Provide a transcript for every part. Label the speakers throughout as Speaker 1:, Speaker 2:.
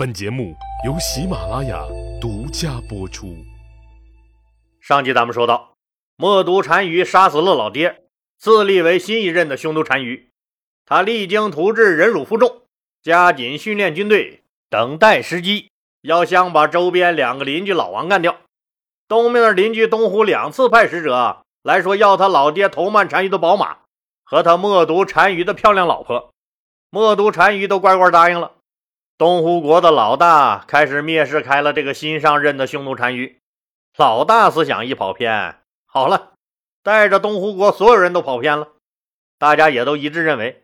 Speaker 1: 本节目由喜马拉雅独家播出。
Speaker 2: 上集咱们说到，默毒单于杀死了老爹，自立为新一任的匈奴单于。他励精图治，忍辱负重，加紧训练军队，等待时机，要想把周边两个邻居老王干掉。东面的邻居东湖两次派使者来说，要他老爹头曼单于的宝马和他默毒单于的漂亮老婆。默毒单于都乖乖答应了。东湖国的老大开始蔑视开了这个新上任的匈奴单于。老大思想一跑偏，好了，带着东湖国所有人都跑偏了。大家也都一致认为，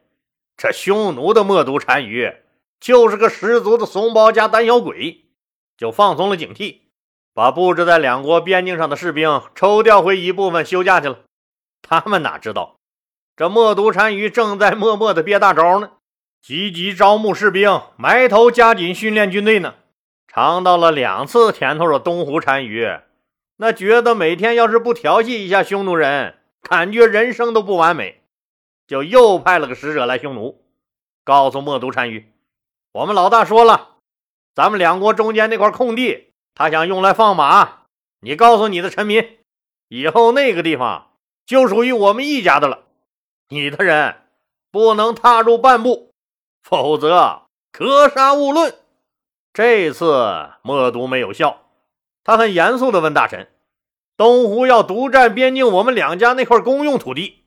Speaker 2: 这匈奴的默毒单于就是个十足的怂包加胆小鬼，就放松了警惕，把布置在两国边境上的士兵抽调回一部分休假去了。他们哪知道，这默毒单于正在默默的憋大招呢。积极招募士兵，埋头加紧训练军队呢。尝到了两次甜头的东湖单于，那觉得每天要是不调戏一下匈奴人，感觉人生都不完美，就又派了个使者来匈奴，告诉默毒单于：“我们老大说了，咱们两国中间那块空地，他想用来放马。你告诉你的臣民，以后那个地方就属于我们一家的了，你的人不能踏入半步。”否则，格杀勿论。这次默读没有笑，他很严肃地问大臣：“东湖要独占边境，我们两家那块公用土地，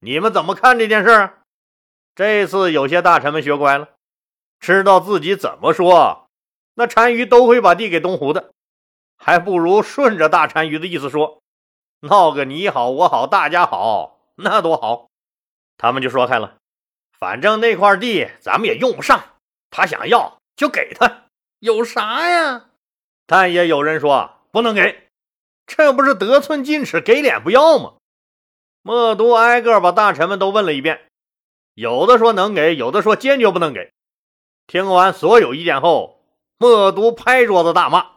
Speaker 2: 你们怎么看这件事？”这次有些大臣们学乖了，知道自己怎么说，那单于都会把地给东湖的，还不如顺着大单于的意思说，闹个你好我好大家好，那多好。他们就说开了。反正那块地咱们也用不上，他想要就给他，有啥呀？但也有人说不能给，这不是得寸进尺，给脸不要吗？默读挨个把大臣们都问了一遍，有的说能给，有的说坚决不能给。听完所有意见后，默读拍桌子大骂：“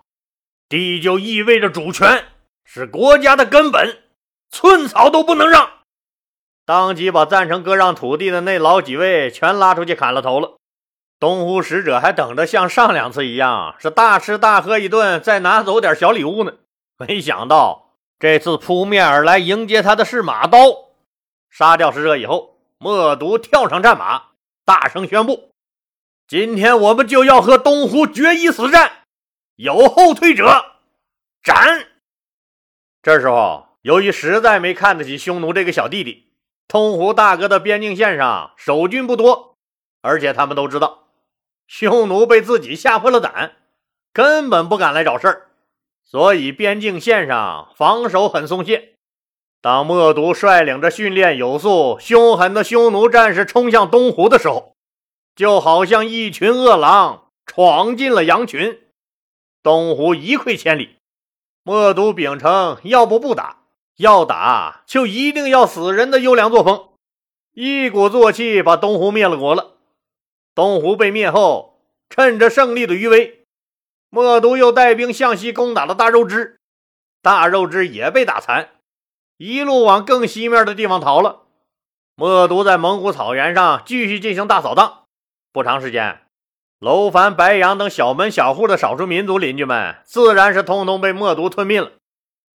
Speaker 2: 地就意味着主权，是国家的根本，寸草都不能让。”当即把赞成割让土地的那老几位全拉出去砍了头了。东湖使者还等着像上两次一样是大吃大喝一顿，再拿走点小礼物呢。没想到这次扑面而来迎接他的是马刀。杀掉使者以后，默毒跳上战马，大声宣布：“今天我们就要和东湖决一死战，有后退者斩。”这时候，由于实在没看得起匈奴这个小弟弟。东湖大哥的边境线上守军不多，而且他们都知道，匈奴被自己吓破了胆，根本不敢来找事儿，所以边境线上防守很松懈。当默毒率领着训练有素、凶狠的匈奴战士冲向东湖的时候，就好像一群饿狼闯进了羊群，东湖一溃千里。默毒秉承要不不打。要打就一定要死人的优良作风，一鼓作气把东湖灭了国了。东湖被灭后，趁着胜利的余威，默毒又带兵向西攻打了大肉支，大肉支也被打残，一路往更西面的地方逃了。默毒在蒙古草原上继续进行大扫荡，不长时间，楼烦、白杨等小门小户的少数民族邻居们，自然是通通被默毒吞并了。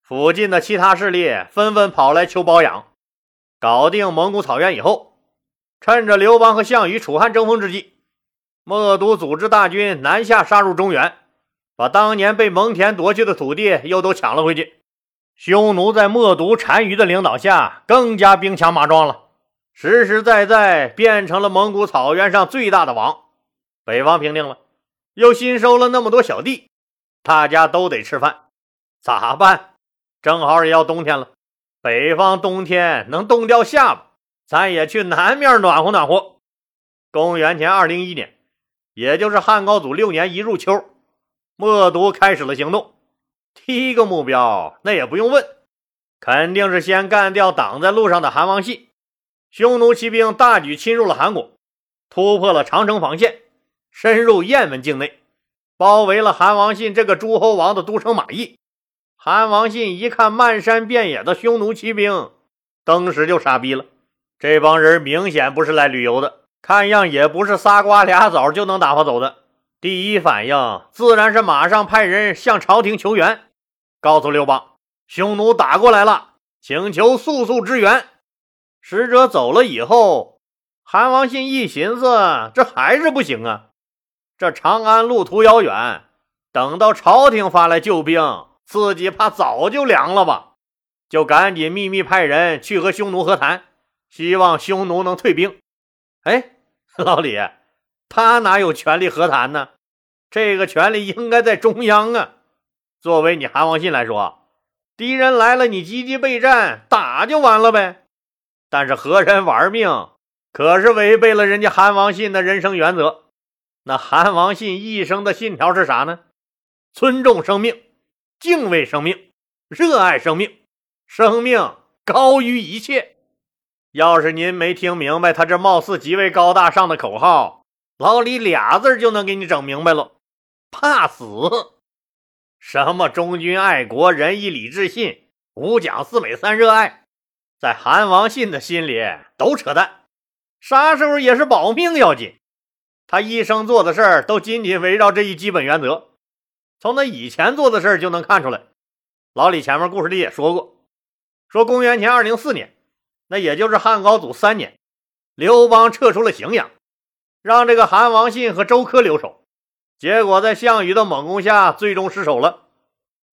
Speaker 2: 附近的其他势力纷纷跑来求保养。搞定蒙古草原以后，趁着刘邦和项羽楚汉争锋之际，默毒组织大军南下杀入中原，把当年被蒙恬夺去的土地又都抢了回去。匈奴在默毒单于的领导下，更加兵强马壮了，实实在在变成了蒙古草原上最大的王。北方平定了，又新收了那么多小弟，大家都得吃饭，咋办？正好也要冬天了，北方冬天能冻掉下巴，咱也去南面暖和暖和。公元前二零一年，也就是汉高祖六年一入秋，默读开始了行动。第一个目标，那也不用问，肯定是先干掉挡在路上的韩王信。匈奴骑兵大举侵入了韩国，突破了长城防线，深入雁门境内，包围了韩王信这个诸侯王的都城马邑。韩王信一看漫山遍野的匈奴骑兵，当时就傻逼了。这帮人明显不是来旅游的，看样也不是仨瓜俩枣就能打发走的。第一反应自然是马上派人向朝廷求援，告诉刘邦，匈奴打过来了，请求速速支援。使者走了以后，韩王信一寻思，这还是不行啊！这长安路途遥远，等到朝廷发来救兵，自己怕早就凉了吧？就赶紧秘密派人去和匈奴和谈，希望匈奴能退兵。哎，老李，他哪有权利和谈呢？这个权利应该在中央啊！作为你韩王信来说，敌人来了，你积极备战，打就完了呗。但是和人玩命，可是违背了人家韩王信的人生原则。那韩王信一生的信条是啥呢？尊重生命，敬畏生命，热爱生命，生命高于一切。要是您没听明白他这貌似极为高大上的口号，老李俩字就能给你整明白了：怕死。什么忠君爱国、仁义礼智信、五讲四美三热爱，在韩王信的心里都扯淡。啥时候也是保命要紧。他一生做的事儿都紧紧围绕这一基本原则，从他以前做的事儿就能看出来。老李前面故事里也说过，说公元前二零四年，那也就是汉高祖三年，刘邦撤出了荥阳，让这个韩王信和周柯留守。结果在项羽的猛攻下，最终失守了。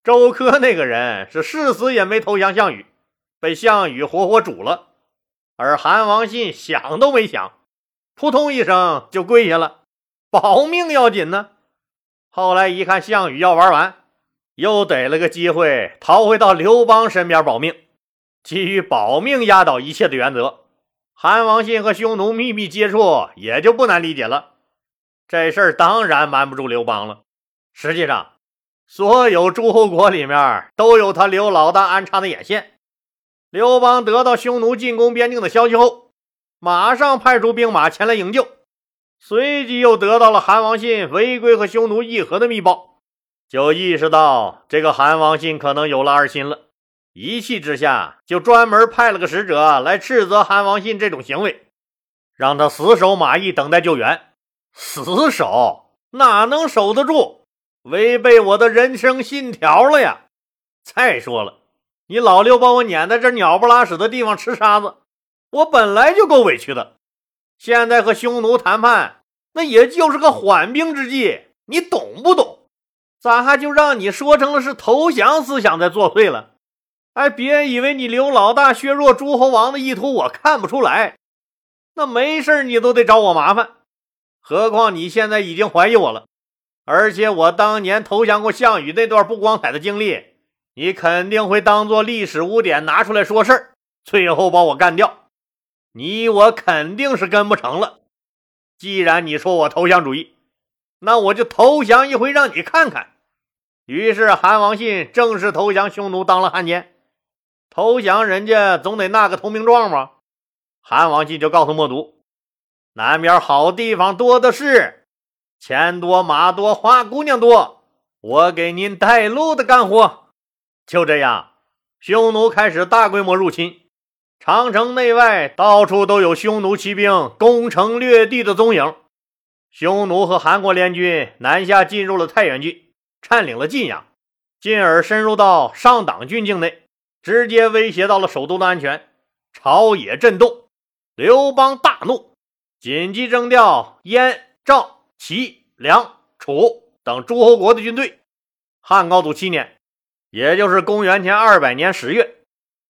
Speaker 2: 周柯那个人是誓死也没投降项羽，被项羽活活煮了。而韩王信想都没想。扑通一声就跪下了，保命要紧呢。后来一看项羽要玩完，又逮了个机会逃回到刘邦身边保命。基于保命压倒一切的原则，韩王信和匈奴秘密接触也就不难理解了。这事儿当然瞒不住刘邦了。实际上，所有诸侯国里面都有他刘老大安插的眼线。刘邦得到匈奴进攻边境的消息后。马上派出兵马前来营救，随即又得到了韩王信违规和匈奴议和的密报，就意识到这个韩王信可能有了二心了。一气之下，就专门派了个使者来斥责韩王信这种行为，让他死守马邑等待救援。死守哪能守得住？违背我的人生信条了呀！再说了，你老六把我撵在这鸟不拉屎的地方吃沙子。我本来就够委屈的，现在和匈奴谈判，那也就是个缓兵之计，你懂不懂？咋还就让你说成了是投降思想在作祟了？哎，别以为你刘老大削弱诸侯王的意图，我看不出来。那没事你都得找我麻烦，何况你现在已经怀疑我了，而且我当年投降过项羽那段不光彩的经历，你肯定会当做历史污点拿出来说事儿，最后把我干掉。你我肯定是跟不成了。既然你说我投降主义，那我就投降一回，让你看看。于是韩王信正式投降匈奴，当了汉奸。投降人家总得纳个投名状吧？韩王信就告诉默读：“南边好地方多的是，钱多马多花姑娘多，我给您带路的干活。”就这样，匈奴开始大规模入侵。长城内外到处都有匈奴骑兵攻城略地的踪影。匈奴和韩国联军南下，进入了太原郡，占领了晋阳，进而深入到上党郡境内，直接威胁到了首都的安全。朝野震动，刘邦大怒，紧急征调燕、赵、齐、梁、楚等诸侯国的军队。汉高祖七年，也就是公元前二百年十月。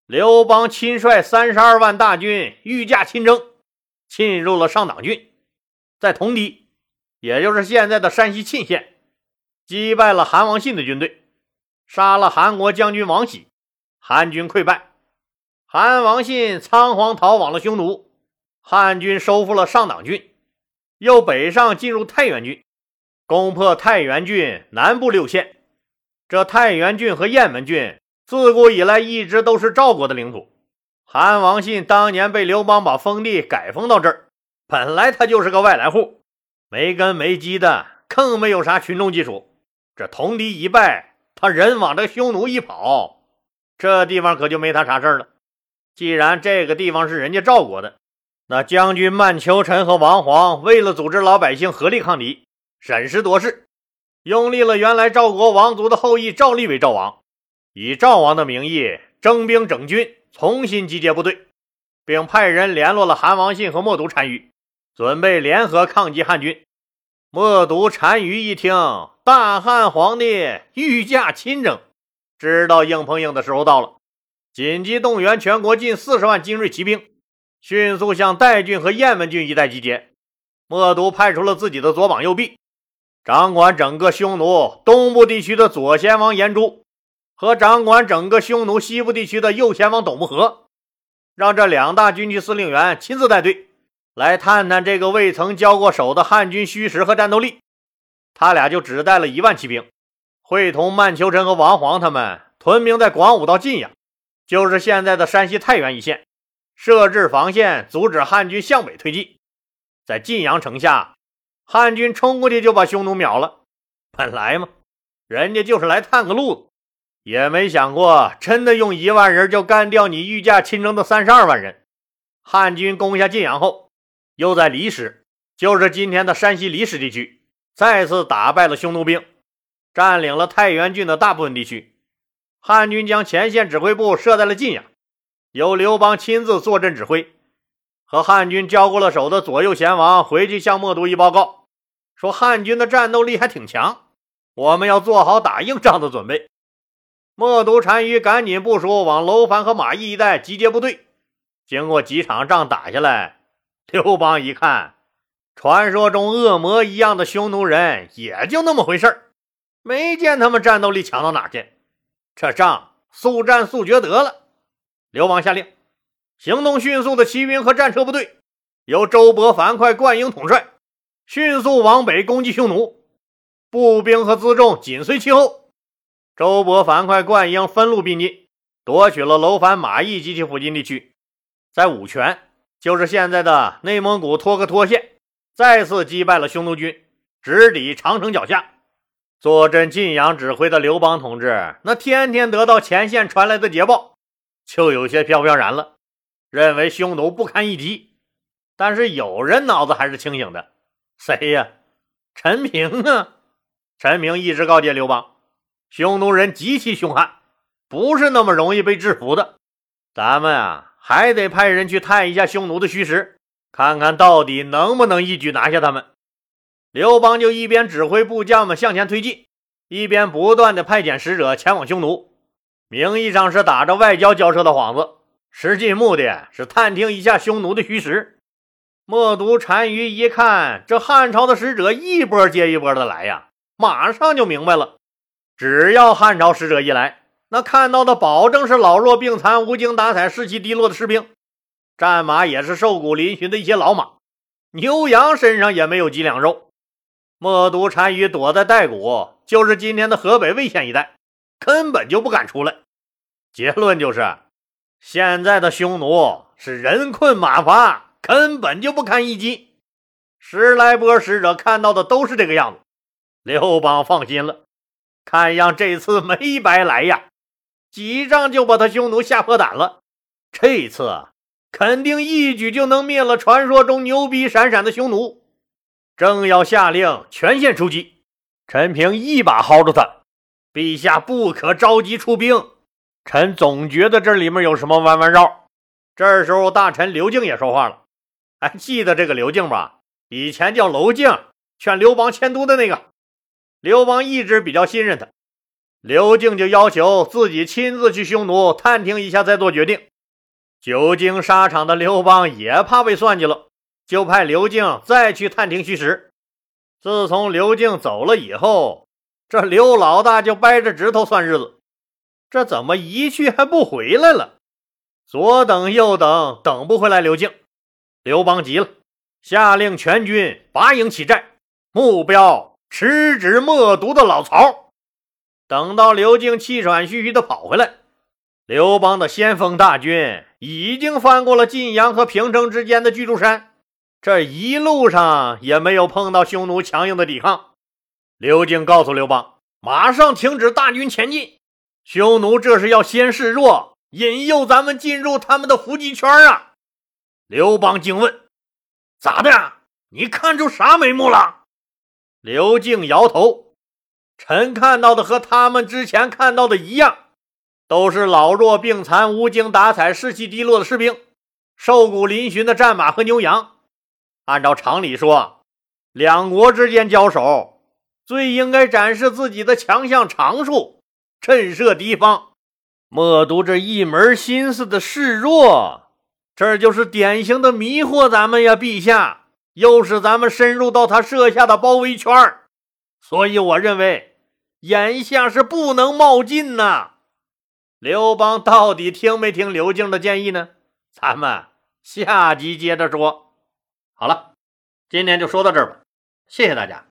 Speaker 2: 刘邦亲率三十二万大军御驾亲征，进入了上党郡，在同堤，也就是现在的山西沁县，击败了韩王信的军队，杀了韩国将军王喜，韩军溃败，韩王信仓皇逃往了匈奴，汉军收复了上党郡，又北上进入太原郡，攻破太原郡南部六县。这太原郡和雁门郡。自古以来一直都是赵国的领土。韩王信当年被刘邦把封地改封到这儿，本来他就是个外来户，没根没基的，更没有啥群众基础。这同敌一败，他人往这匈奴一跑，这地方可就没他啥事儿了。既然这个地方是人家赵国的，那将军曼秋臣和王黄为了组织老百姓合力抗敌，审时度势，拥立了原来赵国王族的后裔赵立为赵王，以赵王的名义征兵整军，重新集结部队，并派人联络了韩王信和冒读单于，准备联合抗击汉军。冒读单于一听，大汉皇帝御驾亲征，知道硬碰硬的时候到了，紧急动员全国近四十万精锐骑兵，迅速向代郡和雁门郡一带集结。冒读派出了自己的左膀右臂。掌管整个匈奴东部地区的左贤王颜朱，和掌管整个匈奴西部地区的右贤王斗木和，让这两大军区司令员亲自带队，来探探这个未曾交过手的汉军虚实和战斗力。他俩就只带了一万骑兵，会同曼秋臣和王皇他们屯兵在广武到晋阳，就是现在的山西太原一线，设置防线，阻止汉军向北推进。在晋阳城下。汉军冲过去就把匈奴秒了。本来嘛，人家就是来探个路子，也没想过真的用一万人就干掉你御驾亲征的三十二万人。汉军攻下晋阳后，又在离石，就是今天的山西离石地区，再次打败了匈奴兵，占领了太原郡的大部分地区。汉军将前线指挥部设在了晋阳，由刘邦亲自坐镇指挥。和汉军交过了手的左右贤王回去向冒读一报告，说汉军的战斗力还挺强，我们要做好打硬仗的准备。冒读单于赶紧部署往楼烦和马邑一带集结部队。经过几场仗打下来，刘邦一看，传说中恶魔一样的匈奴人也就那么回事没见他们战斗力强到哪去。这仗速战速决得了。刘邦下令。行动迅速的骑兵和战车部队，由周勃、樊哙、灌婴统帅，迅速往北攻击匈奴。步兵和辎重紧随其后。周勃、樊哙、灌婴分路并进，夺取了楼烦、马邑及其附近地区。在武泉，就是现在的内蒙古托克托县，再次击败了匈奴军，直抵长城脚下。坐镇晋阳指挥的刘邦同志，那天天得到前线传来的捷报，就有些飘飘然了。认为匈奴不堪一击，但是有人脑子还是清醒的，谁呀？陈平啊！陈平一直告诫刘邦，匈奴人极其凶悍，不是那么容易被制服的。咱们啊，还得派人去探一下匈奴的虚实，看看到底能不能一举拿下他们。刘邦就一边指挥部将们向前推进，一边不断的派遣使者前往匈奴，名义上是打着外交交涉的幌子。实际目的是探听一下匈奴的虚实。冒读单于一看，这汉朝的使者一波接一波的来呀，马上就明白了。只要汉朝使者一来，那看到的保证是老弱病残、无精打采、士气低落的士兵，战马也是瘦骨嶙峋的一些老马，牛羊身上也没有几两肉。冒读单于躲在代谷，就是今天的河北魏县一带，根本就不敢出来。结论就是。现在的匈奴是人困马乏，根本就不堪一击。十来波使者看到的都是这个样子。刘邦放心了，看样这次没白来呀，几仗就把他匈奴吓破胆了。这次肯定一举就能灭了传说中牛逼闪闪的匈奴。正要下令全线出击，陈平一把薅住他：“陛下不可着急出兵。”臣总觉得这里面有什么弯弯绕。这时候，大臣刘敬也说话了：“还记得这个刘敬吧？以前叫娄敬，劝刘邦迁都的那个。刘邦一直比较信任他，刘敬就要求自己亲自去匈奴探听一下，再做决定。久经沙场的刘邦也怕被算计了，就派刘敬再去探听虚实。自从刘敬走了以后，这刘老大就掰着指头算日子。”这怎么一去还不回来了？左等右等，等不回来刘敬。刘邦急了，下令全军拔营起寨，目标直指冒读的老曹。等到刘敬气喘吁吁地跑回来，刘邦的先锋大军已经翻过了晋阳和平城之间的巨柱山，这一路上也没有碰到匈奴强硬的抵抗。刘敬告诉刘邦，马上停止大军前进。匈奴这是要先示弱，引诱咱们进入他们的伏击圈啊！刘邦惊问：“咋的？你看出啥眉目了？”刘敬摇头：“臣看到的和他们之前看到的一样，都是老弱病残、无精打采、士气低落的士兵，瘦骨嶙峋的战马和牛羊。按照常理说，两国之间交手，最应该展示自己的强项长处，震慑敌方。莫读这一门心思的示弱，这就是典型的迷惑咱们呀，陛下！又是咱们深入到他设下的包围圈所以我认为，眼下是不能冒进呐。刘邦到底听没听刘敬的建议呢？咱们下集接着说。好了，今天就说到这儿吧，谢谢大家。